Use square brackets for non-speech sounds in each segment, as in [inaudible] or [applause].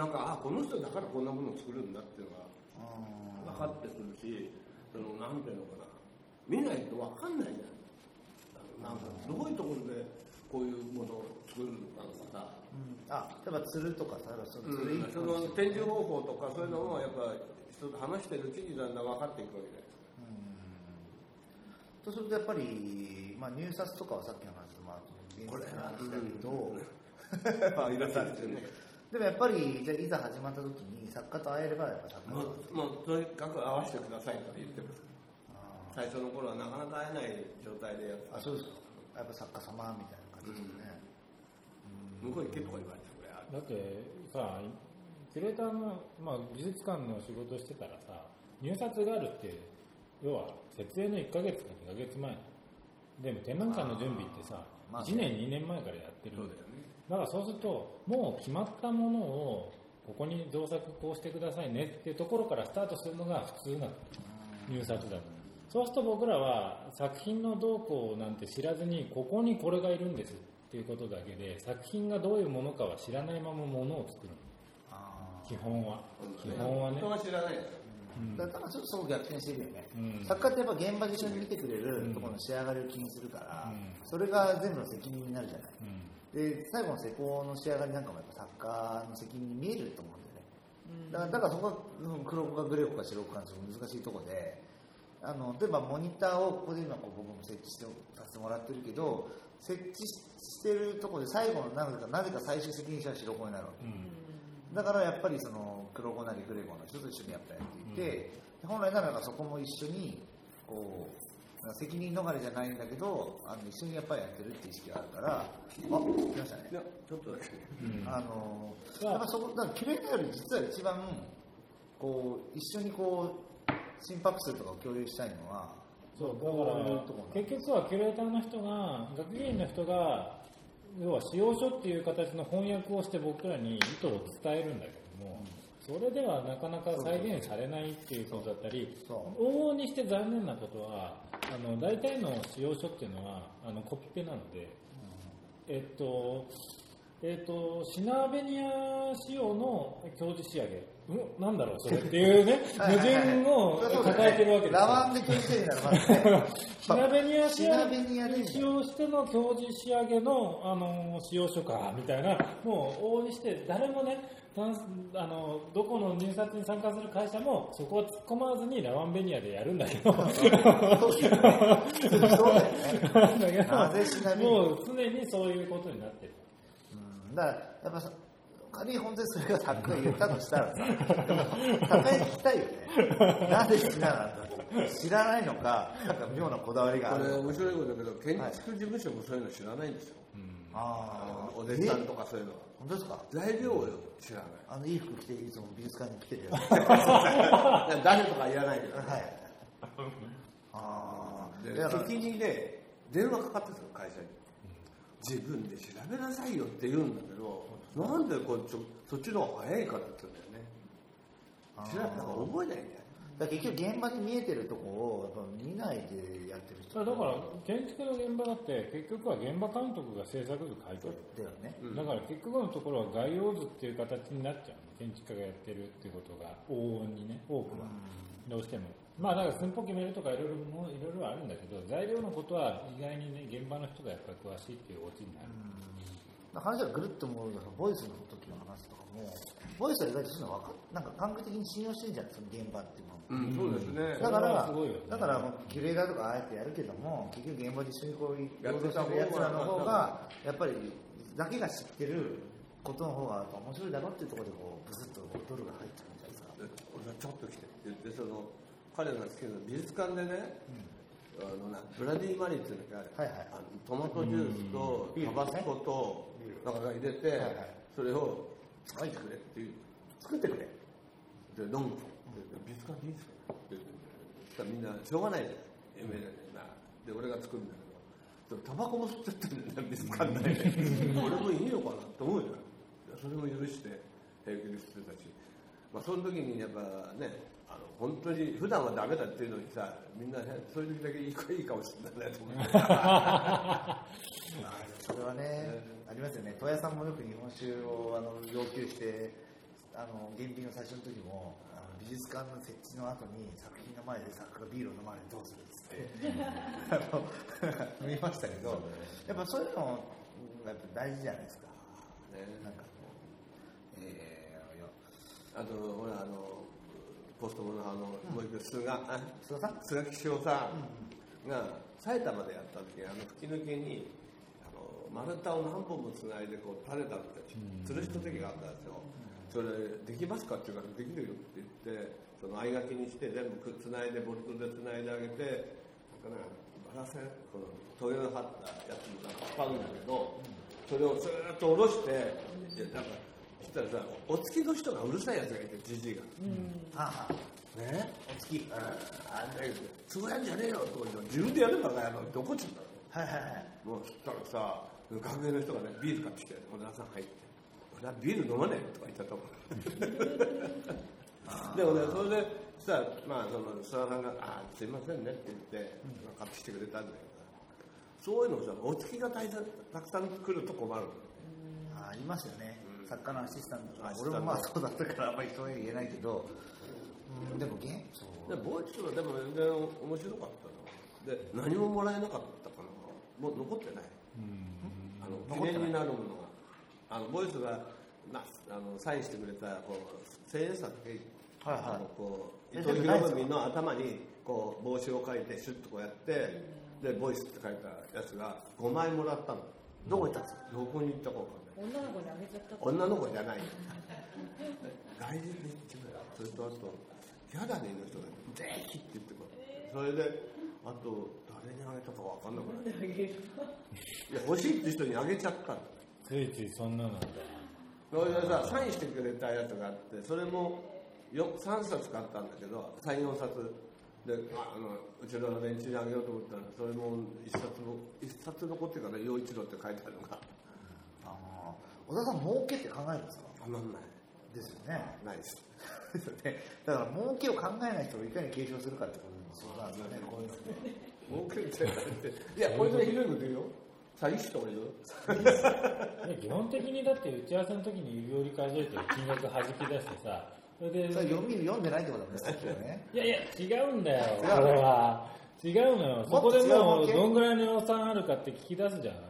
なんかあこの人だからこんなものを作るんだっていうのが分かってくるしそのなんていうのかな。見ないと分かんないじゃん。なんかどういうところでこういうものを作るのかさ、うん、あ例えば釣るとかさその釣うん。り、その展示方法とかそういうのもやっぱ人と話してるうちにだんだん分かっていくわけじゃないとするとやっぱり、まあ、入札とかはさっきの話とまあ現実の話だけど、[laughs] まあいろいろあるんですよねでもやっぱりじゃあいざ始まった時に作家と会えればやっぱ作家もとうもうとにかく合わせてくださいと言ってます。あ最初の頃はなかなか会えない状態でやっーあそうですか。やっぱ作家様みたいな感じですよね、向こう行けとか言われてこれだってさキュレーターの、まあ、美術館の仕事してたらさ入札があるって要は設営の1ヶ月か2ヶ月前。でも展覧会の準備ってさ、まあ1年2年前からやってるそうだよねだからそうするともう決まったものをここに造作こうしてくださいねっていうところからスタートするのが普通なの入札だと。そうすると僕らは作品の動向なんて知らずにここにこれがいるんですっていうことだけで作品がどういうものかは知らないままものを作る基本は。基本はね。人は知らない。ですようん。だからちょっとそう逆転してるよね、うん。作家ってやっぱ現場で一緒に見てくれるところの仕上がりを気にするから、うん。それが全部の責任になるじゃない。うんで最後の施工の仕上がりなんかもやっぱ作家の責任に見えると思うんだよね、だからだからそこはうん黒子かグレー子か白子かちょっと難しいところであの例えばモニターをここで今こう僕も設置してさせてもらってるけど設置してるところで最後のなぜかなぜか最終責任者は白子になるわけ。うん。だからやっぱりその黒子なりグレー子の人と一緒にやっぱやっていて、本来ならばそこも一緒にこう責任逃れじゃないんだけどあの一緒にやっぱりやってるっていう意識があるからあ来ましたね。いやちょっとだけ。うん。あのやっぱそこだからキュレーターより実は一番こう一緒にこう心拍数とかを共有したいのはそうだから結局はキュレーターの人が学芸員の人が要は使用書っていう形の翻訳をして僕らに意図を伝えるんだけども、それではなかなか再現されないっていうことだったり往々にして残念なことはあの大体の使用書っていうのはあのコピペなので、えっとえっと、シナーベニア仕様の表示仕上げ、うん、なんだろう、それっていうね、[laughs] 矛盾を抱えてるわけですよ。ラワンでてるならまずねシナベニア仕シナベニアで。使用しての表示仕上げの、あの使用書かみたいな、もう往々にして誰もね、あのどこの入札に参加する会社もそこは突っ込まずにラワンベニアでやるんだけど、そうだよね。もう常にそういうことになってる。うんだからやっぱ仮に本当にそれが作家が言ったとしたらさでも作家に聞きたいよね。なぜ好きなんだって知らないのかなんか妙なこだわりがあるこれ面白いことだけど建築事務所もそういうの知らないんですよ、ああお弟子さんとかそういうのは。本当ですか？材料を知らない。あのいい服着ていつも美術館に来てるよ [laughs] 誰とか言わないけど、はい。[laughs] ああでだから敵にね電話かかってくる会社に、自分で調べなさいよって言うんだけどなんでこっちそっちの方が早いからって言うんだよね。調べたから覚えないんだよだから結局現場で見えてるとこをやっぱ見ないでやってる人。だから建築の現場だって結局は現場監督が制作図書いてる。だよね。だから結局のところは概要図っていう形になっちゃうの。建築家がやってるっていうことが往々にね多くは。どうしても。まあだから寸法決めるとかいろいろもいろいろあるんだけど材料のことは意外にね現場の人がやっぱり詳しいっていうオチになる、話がぐるっと思うとボイスの時の話とかもボイスは意外とそういうの分かなんか感覚的に信用してるんじゃないその現場っていうのをうん、そうですね。だから、すごいよね。だからもうキュレーターとかあえてやるけども結局現場で一緒にこうやってたやつらの方がやっぱりだけが知ってることの方が面白いだろっていうところでこうブスッとドルが入ってくるんじゃないですか。で俺がちょっと来てって言ってその彼が好きな美術館でね、あのなブラディ・マリーっていうのがある、はいはい。あのトマトジュースとタバスコとなんか入れて、はいはい。それを作ってくれっていう。作ってくれ。で飲むとで美術館でいいですかってみんなしょうがないじゃん。有名だけどなで俺が作るんだけどでもタバコも吸っちゃってるんだよ美術館内で俺もいいのかなって思うじゃんそれも許して平気で吸ってたし、まあ、その時にやっぱねあの本当に普段はダメだっていうのにさみんなねそういう時だけいいいいかもしれないなと思ってそれはね、ありますよね、戸谷さんもよく日本酒をあの要求して、あの原品の最初の時も美術館の設置の後に作品の前で作家がビールを飲まれてどうするっつって。[laughs] 見ましたけどやっぱそういうのやっぱ大事じゃないですか。ね。なんかこう。えー、いやあとほらあのポストモのあの、もう一個菅あ菅さん？菅木翔さんが埼玉でやった時あの吹き抜けにあの丸太を何本もつないでこう垂れたって吊るしと時があったんですよ、それできますかって言うからできるよって言ってその合書きにして全部くつないでボルトでつないであげてなんかなバラセンこのトゲの張ったやつもなんか使うんだけど、それをずーっと下ろしてでなんかそしたらさお付きの人がうるさいやつがいてじじいが。はあはね？あお月あんだけど、そうやんじゃねえよとか自分でやればかやろどこっちんだはいはいはい。もうそしたらさ、学園の人がね、ビール買ってきて、小田さん入って、俺はビール飲まねえとか言ったもん。[laughs] でもね、それで、そしたら、まあ、その、諏訪さんが、あすいませんねって言って、買ってきてくれたんだけどさ、そういうのさ、お付きがたたくさん来ると困るの。あありますよね、作家のアシスタントと俺もまあそうだったからあんまり人には言えないけど、うん、でもゲンそう。でボイスはでも全然面白かったの。で何ももらえなかったかな。もう残ってない。あの記念になるもの。があのボイスがなあのサインしてくれたこう千円札だけ、はいはい。あのこうえ伊藤博文の頭にこう帽子を書いてシュッとこうやってでボイスって書いたやつが5枚もらったの。どこ行ったんですか？どこに行ったか分かんない。女の子にあげちゃった女の子じゃない。よ大事にしてくれそれとあと「やだね」の人が「ぜひ」って言ってくるそれであと誰にあげたか分かんなくなあげるいいや欲しいって人にあげちゃったのついついそんなのだそれでさサインしてくれたやつがあってそれもよ3冊買ったんだけど34冊。でああのうちの連中にあげようと思ったらそれも1冊も一冊残ってから陽一郎って書いてあるのが。ああ小田さん儲けって考えるんですか？たまんない。ですよね。ないです。ですよね。だから儲けを考えない人をいかに継承するかってこともそうなんですよね。こういうのって儲けって言って。いやこれでひどいこと言うよ詐欺師とか言う基本的にだって打ち合わせの時に指折り数えて金額弾き出してさそれでそれ読み読んでないってことなんですよね。いやいや違うんだよこれは。違うのよ。そこでもうどんぐらいの予算あるかって聞き出すじゃない、ん。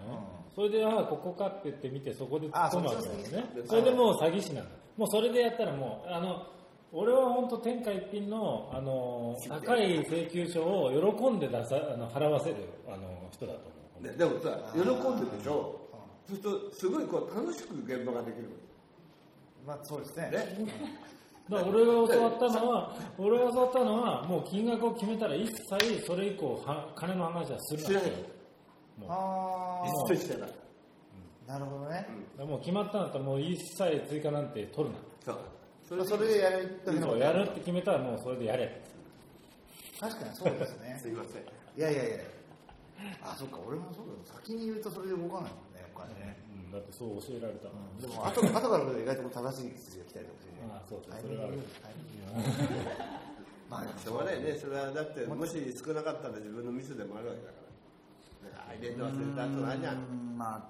それでああここかって言って見てそこで突っ込むわけだよね。それでもう詐欺師なの。もうそれでやったらもうあの俺は本当天下一品のあの高い請求書を喜んで出さあの払わせるあの人だと思うね。でもさ喜んでるでしょ？そうするとすごいこう楽しく現場ができる。まあそうですね。ね。だから俺が教わったのは、俺が教わったのは、もう金額を決めたら一切それ以降は金の話はするなしない。もう。あ一切してない。あなるほどね、もう決まったんだったらもう一切追加なんて取るな。そう。そそれでやるそうやるって決めたらもうそれでやれ。確かにそうですね。[laughs] すいません。いやいやいやあそっか俺もそうだ先に言うとそれで動かないもんねお金ね、うん、だってそう教えられたの。でも後 [laughs] 後から意外と正しい筋が来たりとかしてね。ああそうそうそれはある。まあしょうがないね。それはだってもし少なかったら自分のミスでもあるわけだから。なんか入れて忘れた後ないじゃん。うんまあ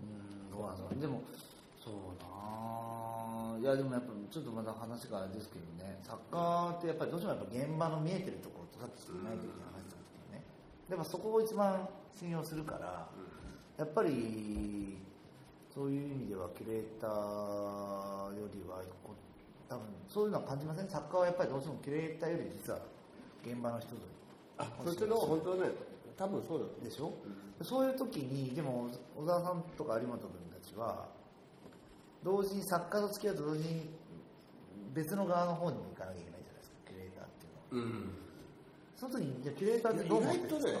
うんどうなんだろうでもそうなあいやでもやっぱちょっとまだ話があれですけどね。サッカーってやっぱりどうしてもやっぱ現場の見えてるところとさっきない時に話したんですけどねでもそこを一番信用するからやっぱりそういう意味ではキュレーターよりは多分そういうのは感じません？サッカーはやっぱりどうしてもキュレーターより実は現場の人あそっちの方本当ね多分そうだよ。でしょ、そういう時にでも小沢さんとか有本君たちは同時に作家と付き合うと同時に別の側の方にも行かなきゃいけないじゃないですかキュレーターっていうのは。うんその時にじゃあキュレーターってどう意思ってるんですか？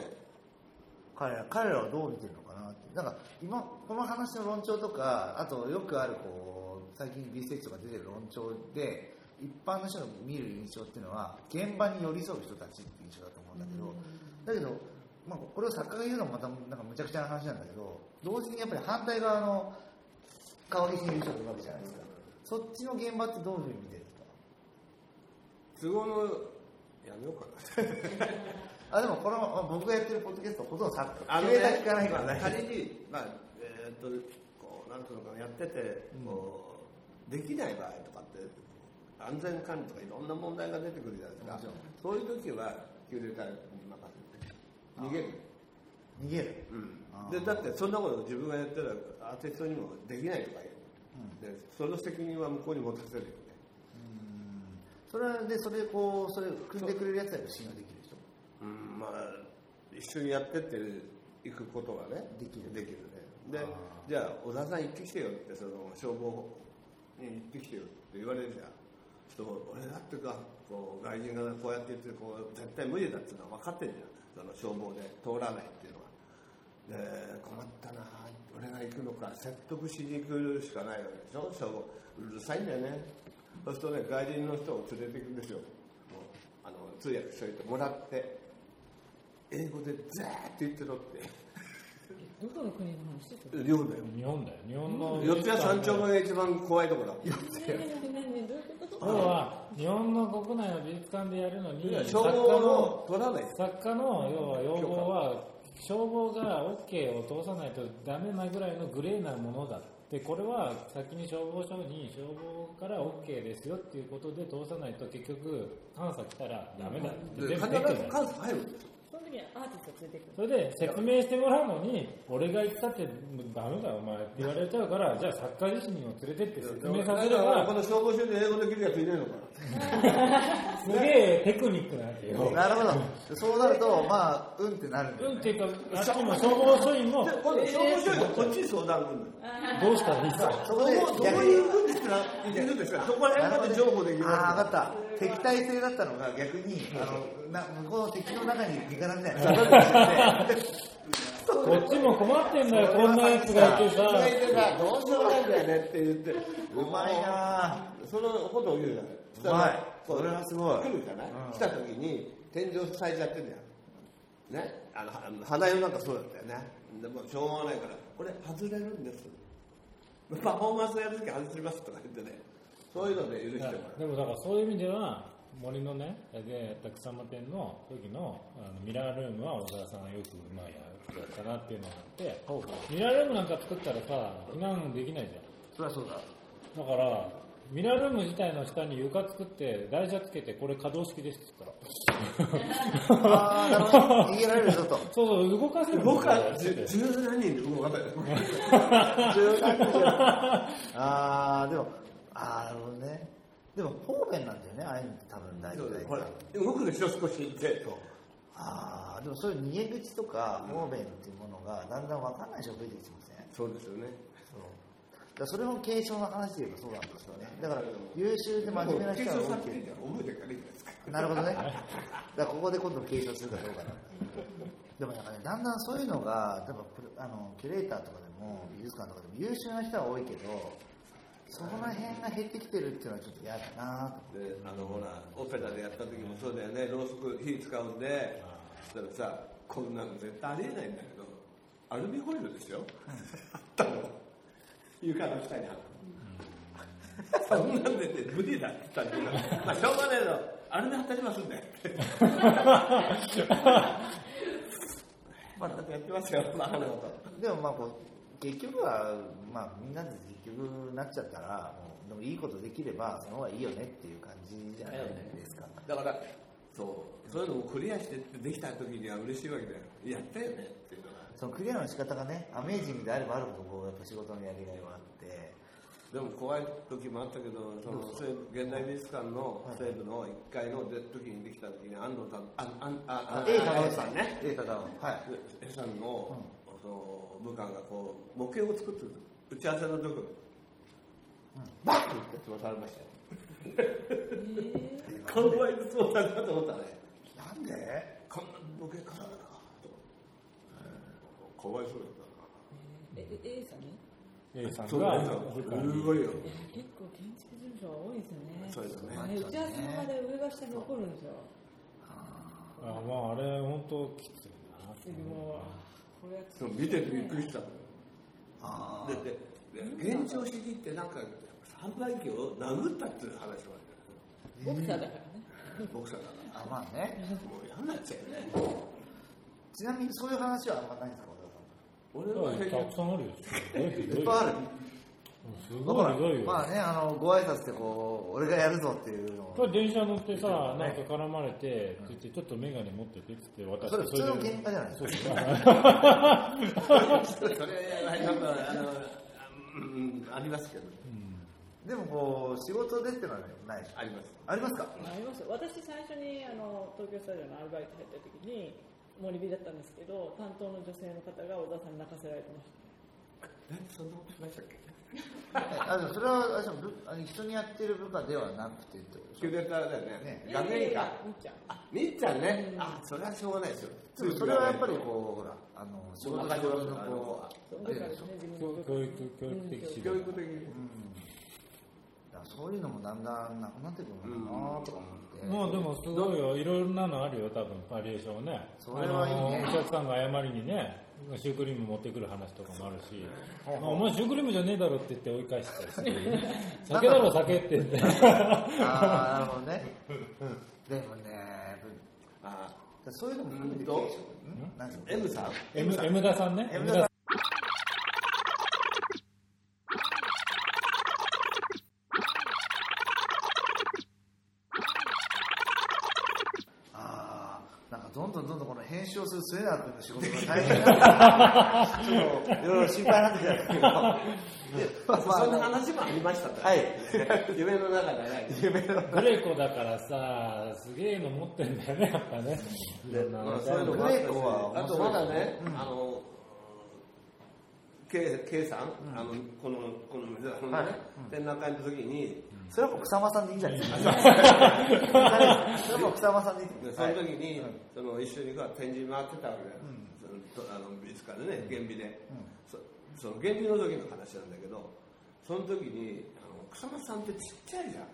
彼ら彼らはどう見てるのかなって。なんか今この話の論調とかあとよくあるこう最近 B ステージとか出てる論調で一般の人が見る印象っていうのは現場に寄り添う人たちっていう印象だと思うんだけど、だけど、まあ、これを作家が言うのもまたなんかむちゃくちゃな話なんだけど同時にやっぱり反対側の顔にいる人がいるわけじゃないですか。そっちの現場ってどういうふうに見てるんですか？都合のやめようかな。[laughs] あでもこの、まあ僕がやってるポッドキャストほとんど作家あのキュレーター聞かないからまあね。仮に、まあ、えーっと、こう、なんていうのかな、やってて、こできない場合とかって安全管理とかいろんな問題が出てくるじゃないですか。そういう時はキュレーターに任せて逃げる、逃げる。うん、でだってそんなこと自分がやったらアーティストにもできないとか言う、でその責任は向こうに持たせるよ。ねそれはでそれこうそれ組んでくれるやつやと信用できるでしょ。うん。まあ一緒にやってっていくことはねできる。できるね。であじゃあ小田さん行ってきてよってその消防に行ってきてよって言われるじゃん。ちょっと俺だってかこう外人がこうやって言ってこう絶対無理だっていうのは分かってんじゃん。その消防で通らないっていうのは。で困ったな俺が行くのか説得しに来るしかないわけでしょ。消防うるさいんだよねそうするとね外人の人を連れて行くんですよ。もうあの通訳しといてもらって英語でザーって言ってろって。どこの国の話ですか寮だよ。日本だよ。日本の四谷三丁目が一番怖いとこだ。何何何どういうこと？要は日本の国内の美術館でやるのに消防の取らない。作家の要は要望は消防が OK を通さないとダメなぐらいのグレーなものだでこれは先に消防署に消防から OK ですよっていうことで通さないと結局監査来たらダメだって全部出てる。監査入るんですよその時にアーティスト連れてくるそれで説明してもらうのに俺が言ったってダメだお前って言われちゃうからじゃあ作家自身を連れてって説明させれだからこばの消防署で英語できるやついないのか [laughs] すげえテクニックなんだよ。なるほど。そうなるとまあうんってなるんだよね。うんっていうかあっちも消防署員も消防署がこっちに相談来るのよ。どうしたらいいですか？そこでどう逆にいうふうにしたらいけるんですかそこら辺まで情報できああま分かった。敵対性だったのが逆にあのな向こうの敵の中に味方みたいなこっちも困ってんだよ [laughs] こんなやつがいてすさどうしようもないんだよねって言って。うまいな。そのことを言うじゃない。うまい。それはすごい。来るじゃない、うん。来た時に天井塞いじゃってんだよ。ね？あのあの花代なんかそうだったよね。でもしょうがないからこれ外れるんですパフォーマンスやるとき外しますとか言ってね。そういうので許してもらう。でもだからそういう意味では森のねでたくさま店の時のあのミラールームは小沢さんがよくうまいやったなっていうのがあってミラールームなんか作ったらさ避難できないじゃん。そりゃそうだ。だから、ミラールーム自体の下に床作って、台車つけて、これ可動式ですって言ったら。ああなるほど逃げられるぞと。そうそう、動かせるんだよ僕はつって十何人で動かな。いああでもああな。るほどねでも方便な。んだよねああいうのって多分大体ほら動くでしょ少し行ってああでもそういう逃げ口とか方便っていうものがだんだん分かんな。い人増えてきてますねそうですよねだからそれも継承の話で言えばそうなんですよね。だから優秀で真面目な人が多いけど覚えてるからいいじゃないですか。なるほどね。だからここで今度継承するかどうかな。でもなんかね、だんだんそういうのが、例えばあのキュレーターとかでも、美術館とかでも優秀な人は多いけど、そこら辺が減ってきてるっていうのはちょっと嫌だなと。であのほらオペラでやった時もそうだよね。ろうそく火使うんでそしたらさこんなの絶対ありえないんだけどアルミホイルですよ。あったの床の下にあったそんなんでね無理だって言ったんだけどまあしょうがねえの。アルミ貼ってありますんで。[laughs] まあやってますよまああのこと。でもまあこう、結局は、まあみんなで結局なっちゃったら、もうでもいいことできれば、その方がいいよねっていう感じじゃないですか。だからそうそういうのをクリアしてってできた時には嬉しいわけだよ。やったよねっていうのがそのクリアの仕方がね、アメージングであればあるほど、こう、やっぱ仕事のやりがいはあって、でも怖い時もあったけど、その現代美術館の西部の1階の時にできた時に安藤さん、ああああ A あ A さんね、A 高尾。はい。A さんの,、その部下がこう模型を作ってる打ち合わせの時に、バッと言って飛ばされましたよ。かわいそうだなと思ったね。なんで？こんな模型からだなと。かわいそうだったな。え A さんね A さんそうすごいよ。結構建築事務所は多いですよね。そうですよね。あれ打ち合わせの場で上が下に残るんですよ。あまああれ本当きついな次もうこれやってそう見ててびっくりした。のよ。あででで現状主義ってなんか販売機を殴ったっていう話もあるボクサーだからね。ボクサーだかあ、まあね。ら。もう嫌になっちゃうよね。[laughs] ちなみにそういう話はあんまないんですか、俺はたくさんあるよいっぱいある。すごいひどいよ。まあね、あの、ご挨拶でこう、俺がやるぞっていうの。を。電車乗ってさ、なんか絡まれて、って言って、ちょっとメガネ持っててって言って渡して、それ普通ので喧嘩じゃない？ですか。それなんかあのうんありますけど。でもこう、仕事でってのはない？あります。ありますかあります。私最初にあの東京スタジオのアルバイト入った時に森火だったんですけど担当の女性の方が小田さんに泣かせられてました。えそんなことしましたっけ？[laughs] あでもそれはあれでしょ部あの一緒にやってる部下ではなくてってことでしょ？だよね。ね。学園かみっちゃん。あみっちゃんね。あそれはしょうがないですよ。それはやっぱりこう、ほら、あの、仕事仕事のこう、教育、教育的指導。教育的に。うんそういうのもだんだんなくなってくるのかなとか思って。まあでもすごいよ、いろんなのあるよ、多分バリエーションはね。それはいいね。あのお客さんが謝りにね、シュークリーム持ってくる話とかもあるし、お前シュークリームじゃねえだろって言って追い返したりし。て、[laughs] 酒だろ酒って言って。ああ、なるほどね。[laughs] でもね、あそういうのも含めて M さん。M, M 田さんね。M 田さん田ああ、なんかどんどんどんどんこの編集をする末永君の仕事が大変なちょっといろいろ心配になんですけど。まあそんな話もありましたねはい。夢の中でね夢のグレコだからさ、すげえの持ってんだよね、やっぱね。いろん。なまあ、そういうのグレーコはあとまだね、うん。あの K, K さん、あのこのこの水原のね、はい。展覧会の時に、それは草間さんでいいんじゃないですか。[laughs] それは草間さんでいい。でその時に、はい。その一緒に展示回ってたわけだよ、ん。そのとあの美術館でね原美で、うん。そその原美の時の話なんだけどその時にあの草間さんってちっちゃいじゃん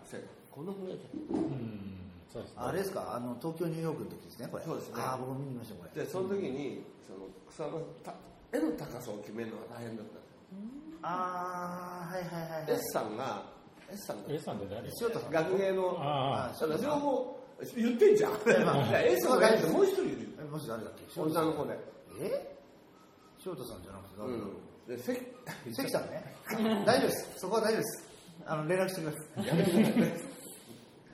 このぐらいじゃん。うん、そうですね。あれですか？あの東京ニューヨークの時ですねこれ。そうですね。ああ僕も見ましたこれ。でその時にその草間た絵の高さを決めるのが大変だった。ん。ですああはいはいはいはい。S さんが S さんが A さんって誰？塩田さん学芸の。あそれ両方言ってんじゃん。S が大事もう一人いる。よえもし誰だっけ？女の子でえ？塩田さんじゃなくて誰だ？ろうで関関さんね。大丈夫です。そこは大丈夫です。あの連絡してください。やめてください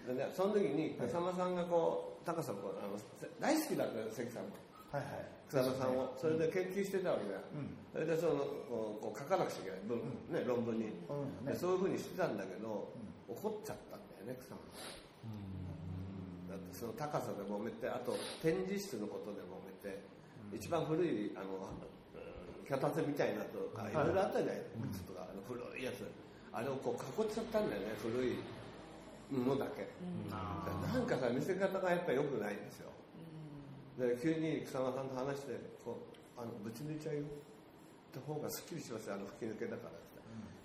でねその時に草間さんがこう高さをこうあの大好きだったよ関さんも。はいはい草間さんをそれで研究してたわけだ。よ、うん。それでそのこう書かなくちゃいけない。文、ね、論文に、うん。ねでそういうふうにしてたんだけど、怒っちゃったんだよね草間さん。だってその高さで揉めてあと展示室のことで揉めて、一番古いあのうん脚立みたいなとかい。ろいろあったじゃない？靴とか、あの古いやつ。あれをこう囲っちゃったんだよね古いものだけ、なんかさ見せ方がやっぱり良くないんですよで急に草間さんと話してこうあのぶち抜いちゃうよって方がすっきりしますよあの吹き抜けだからっ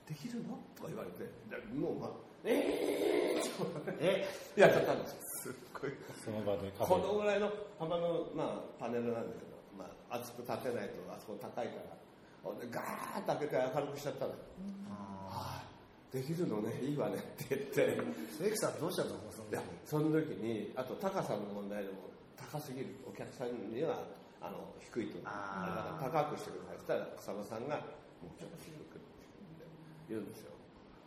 て、できるの？とか言われて。でもうまあええー、やっちゃったんですよすっごいその場でこェのぐらいの幅の、まあ、パネルなんだけど、まあ、厚く立てないとあそこ高いからほんでガーッと開けて明るくしちゃったの、はあできるのねいいわねって言って関さんどうしたのその時にあと高さの問題でも高すぎるお客さんにはあの低いと。あから高くしてくださいそしたら草間さんがもうちょっと低くって言うんですよ。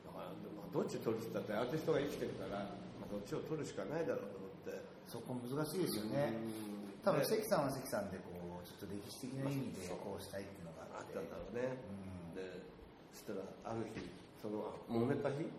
だから、まあ、どっち取るって言ったってアーティストが生きてるから、まあ、どっちを取るしかないだろうと思って。そこ難しいですよね。うん。多分で関さんは関さんでこうちょっと歴史的な意味でこうしたいっていうのがあったてんだろうね、うん。でそしたらある日その揉めた日、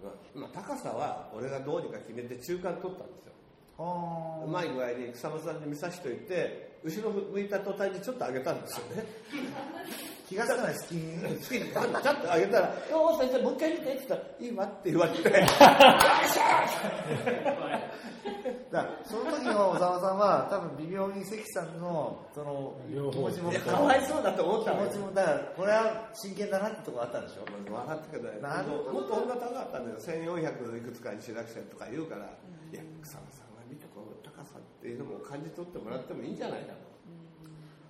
まあまあ、高さは俺がどうにか決めて中間取ったんですよ。はうまい具合に草間さんに見さしといて後ろ向いた途端にちょっと上げたんですよね。[laughs] 気がつかない隙に好きにちょっと上げたら「よー先生もう一回見て」って言ったら「いいわ」って言われて。[laughs] だからその時の小沢さんは多分微妙に関さんのその両方。気持ちもいやかわいそうだと思っ気たのよ。持ちもだからこれは真剣だなってとこあったんでしょ？笑ったけどねなるほど。もっと女高かったんだよ1400いくつかにしなくちゃとか言うから、いや草間さんが見てこの高さっていうのも感じ取ってもらってもいいんじゃないか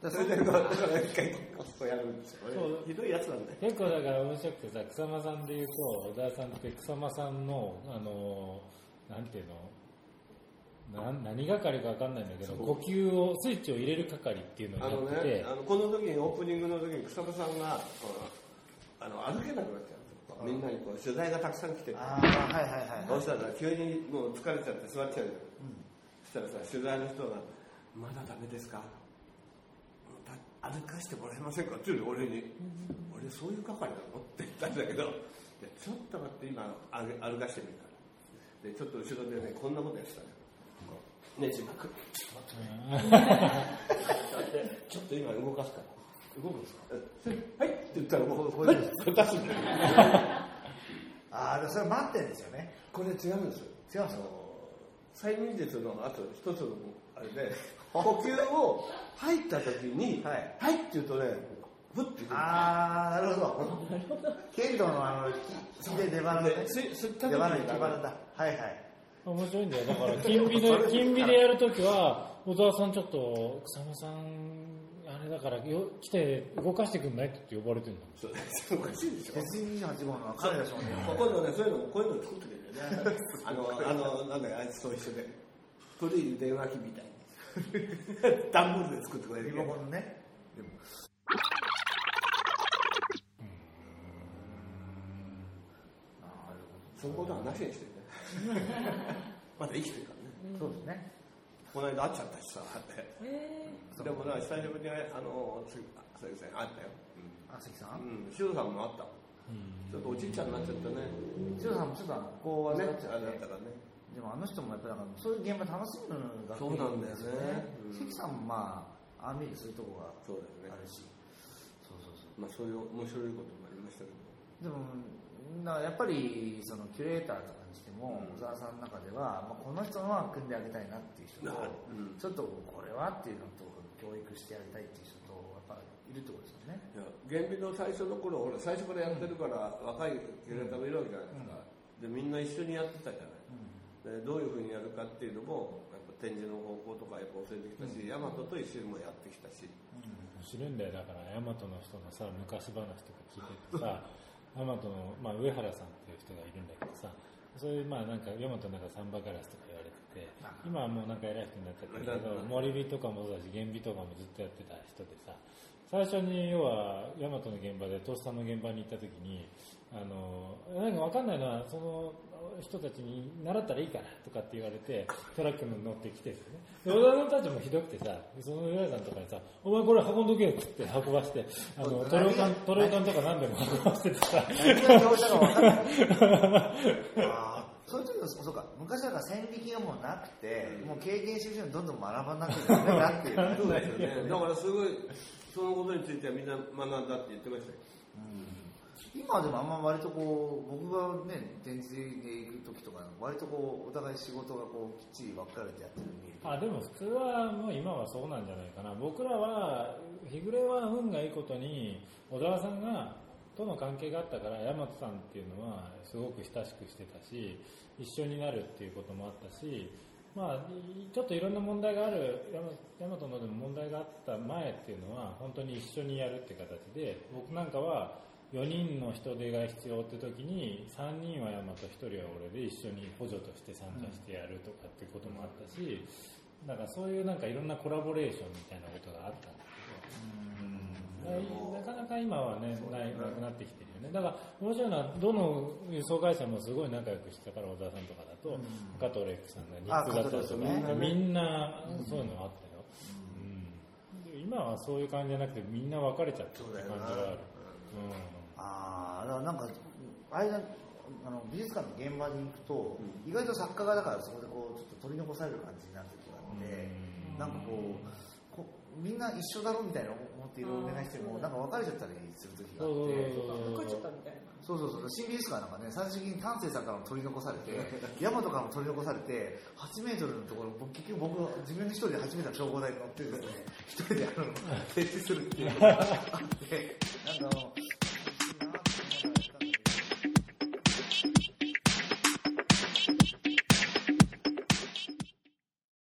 と、それでこうだから一回こうやるんですよそう。ひどいやつなんだよ結構だから面白くてさ草間さんで言うと小田さんって草間さんのあのなんていうの？なん何係か分かんないんだけど呼吸をスイッチを入れる係っていうのあのをやってて、ねあのこの時にオープニングの時に草間さんがあの歩けなくなっちゃうんですよ。みんなにこう取材がたくさん来てて。ああはいはいはいそうしたら急にもう疲れちゃって座っちゃうよ、そしたらさ取材の人が「まだダメですかた歩かしてもらえませんか?」って言うの俺に「俺そういう係なの?」って言ったんだけど「いやちょっと待って今歩歩かしてみるから」でちょっと後ろでねこんなことやってたのねじ巻くちょっと今動かすから。動くんですか？はい。って言ったらもうこういう。こう出すんだよ。[laughs] ああそれ待ってんですよね。これ違うんですよ。違うんですよ催眠術のあと一つのあれで [laughs] 呼吸を入った時に「ははいい」って言うとねふってくる。ああなるほど。剣道のあの引きで出鼻ね。で吸吸った時出鼻にに気腹だはいはい。面白いんだよ。だから、金美で、でやるときは、小沢さんちょっと、草間さん、だから、よ来て動かしてくんないって呼ばれてるんだそう [laughs] ですおかしいでしょ。鉄人28号の彼ら少年今度ねそういうのこういうの作ってくれるよねあの [laughs] あのなんだかあいつと一緒で。古い電話機みたいに。[laughs] 段ボールで作ってくれる。リモコンのね。そのことはなしにしてるね。まだ生きてるからね。そうですねこの間会っちゃったしさ。ってえでもな久しぶりにあの杉杉さんに会ったよ。あ関さうん。ん修さんも会った。ちょっとおじいちゃんになっちゃったね。千代さんもちょっとこうねあれだったからね。でもあの人もやっぱりなんかそういう現場楽しむのがそうなんだよね。うん。関さんもまあああ見るそういうとこがそうだよね。あるし。そうそうそう。まあそういう面白いこともありましたけど。でもなやっぱりそのキュレーターとかにしても、うん。小沢さんの中では、まあ、この人のは組んであげたいなっていう人と、うん。ちょっとこれはっていうのと教育してやりたいっていう人とやっぱいるってことですよね。いや原美の最初の頃ほら最初からやってるから、若いキュレーターもいるわけじゃないですか、でみんな一緒にやってたじゃない、でどういうふうにやるかっていうのもやっぱ展示の方向とかやっぱ教えてきたし、大和と一緒にもやってきたし、面白いんだよ。だから、大和の人のさ、昔話とか聞いててさ、大和の、まあ、上原さんっていう人がいるんだけどさ、そういう、まあ、なんか、大和の中サンバガラスとか言われてて、今はもうなんか偉い人になっちゃったけど、森美とかもそうだし、原美とかもずっとやってた人でさ、最初に要は大和の現場でトースターの現場に行った時にあのなんか分かんないのはその人たちに習ったらいいからとかって言われてトラックに乗ってきてですね。で小田さんたちもひどくてさその上田さんとかにさ「お前これ運んどけよ」っつって運ばしてあのトレオカントレオカンとか何でも運ばしててさそういう時のそうか昔だから線引きがもうなくて、もう経験してる人にどんどん学ばなきゃいけないなっていう。[laughs] そうですよね。だからすごいそのことについてはみんな学んだって言ってましたよ。今でもあんま割とこう僕がね展示で行く時とか割とこうお互い仕事がこうきっちり分かれてやってるあでも普通はもう今はそうなんじゃないかな。僕らは日暮れは運がいいことに小沢さんがとの関係があったから大和さんっていうのはすごく親しくしてたし一緒になるっていうこともあったしまあちょっといろんな問題がある大和のでも問題があった前っていうのは本当に一緒にやるって形で僕なんかは4人の人手が必要って時に3人は大和1人は俺で一緒に補助として参加してやるとかっていうこともあったし、なんかそういうなんかいろんなコラボレーションみたいなことがあったんだけど、なかなか今はねないなくなってきてるよね。だから面白いのはどの輸送会社もすごい仲良くしてたから小沢さんとかだと、加藤レックさんがあ日空だったりとか、ね。みんなそういうのあったよ、うん。で今はそういう感じじゃなくてみんな別れちゃってる感じがある。ああだからなんか間あの美術館の現場に行くと、意外と作家がだからそこでこうちょっと取り残される感じになって、うん。なんかこうこみんな一緒だろみたいな思っていろいろお願いしてもなんか別れちゃったりする時があって。ちゃったみたいなそうそうそう、新美術館なんかね、最終的に丹生さんからも取り残されて、大和からも取り残されて、8メートルのところ、僕結局僕は自分で一人で8メートルの消防台に乗ってですね、一人であの、停止するっていうのがあって、なんかあの、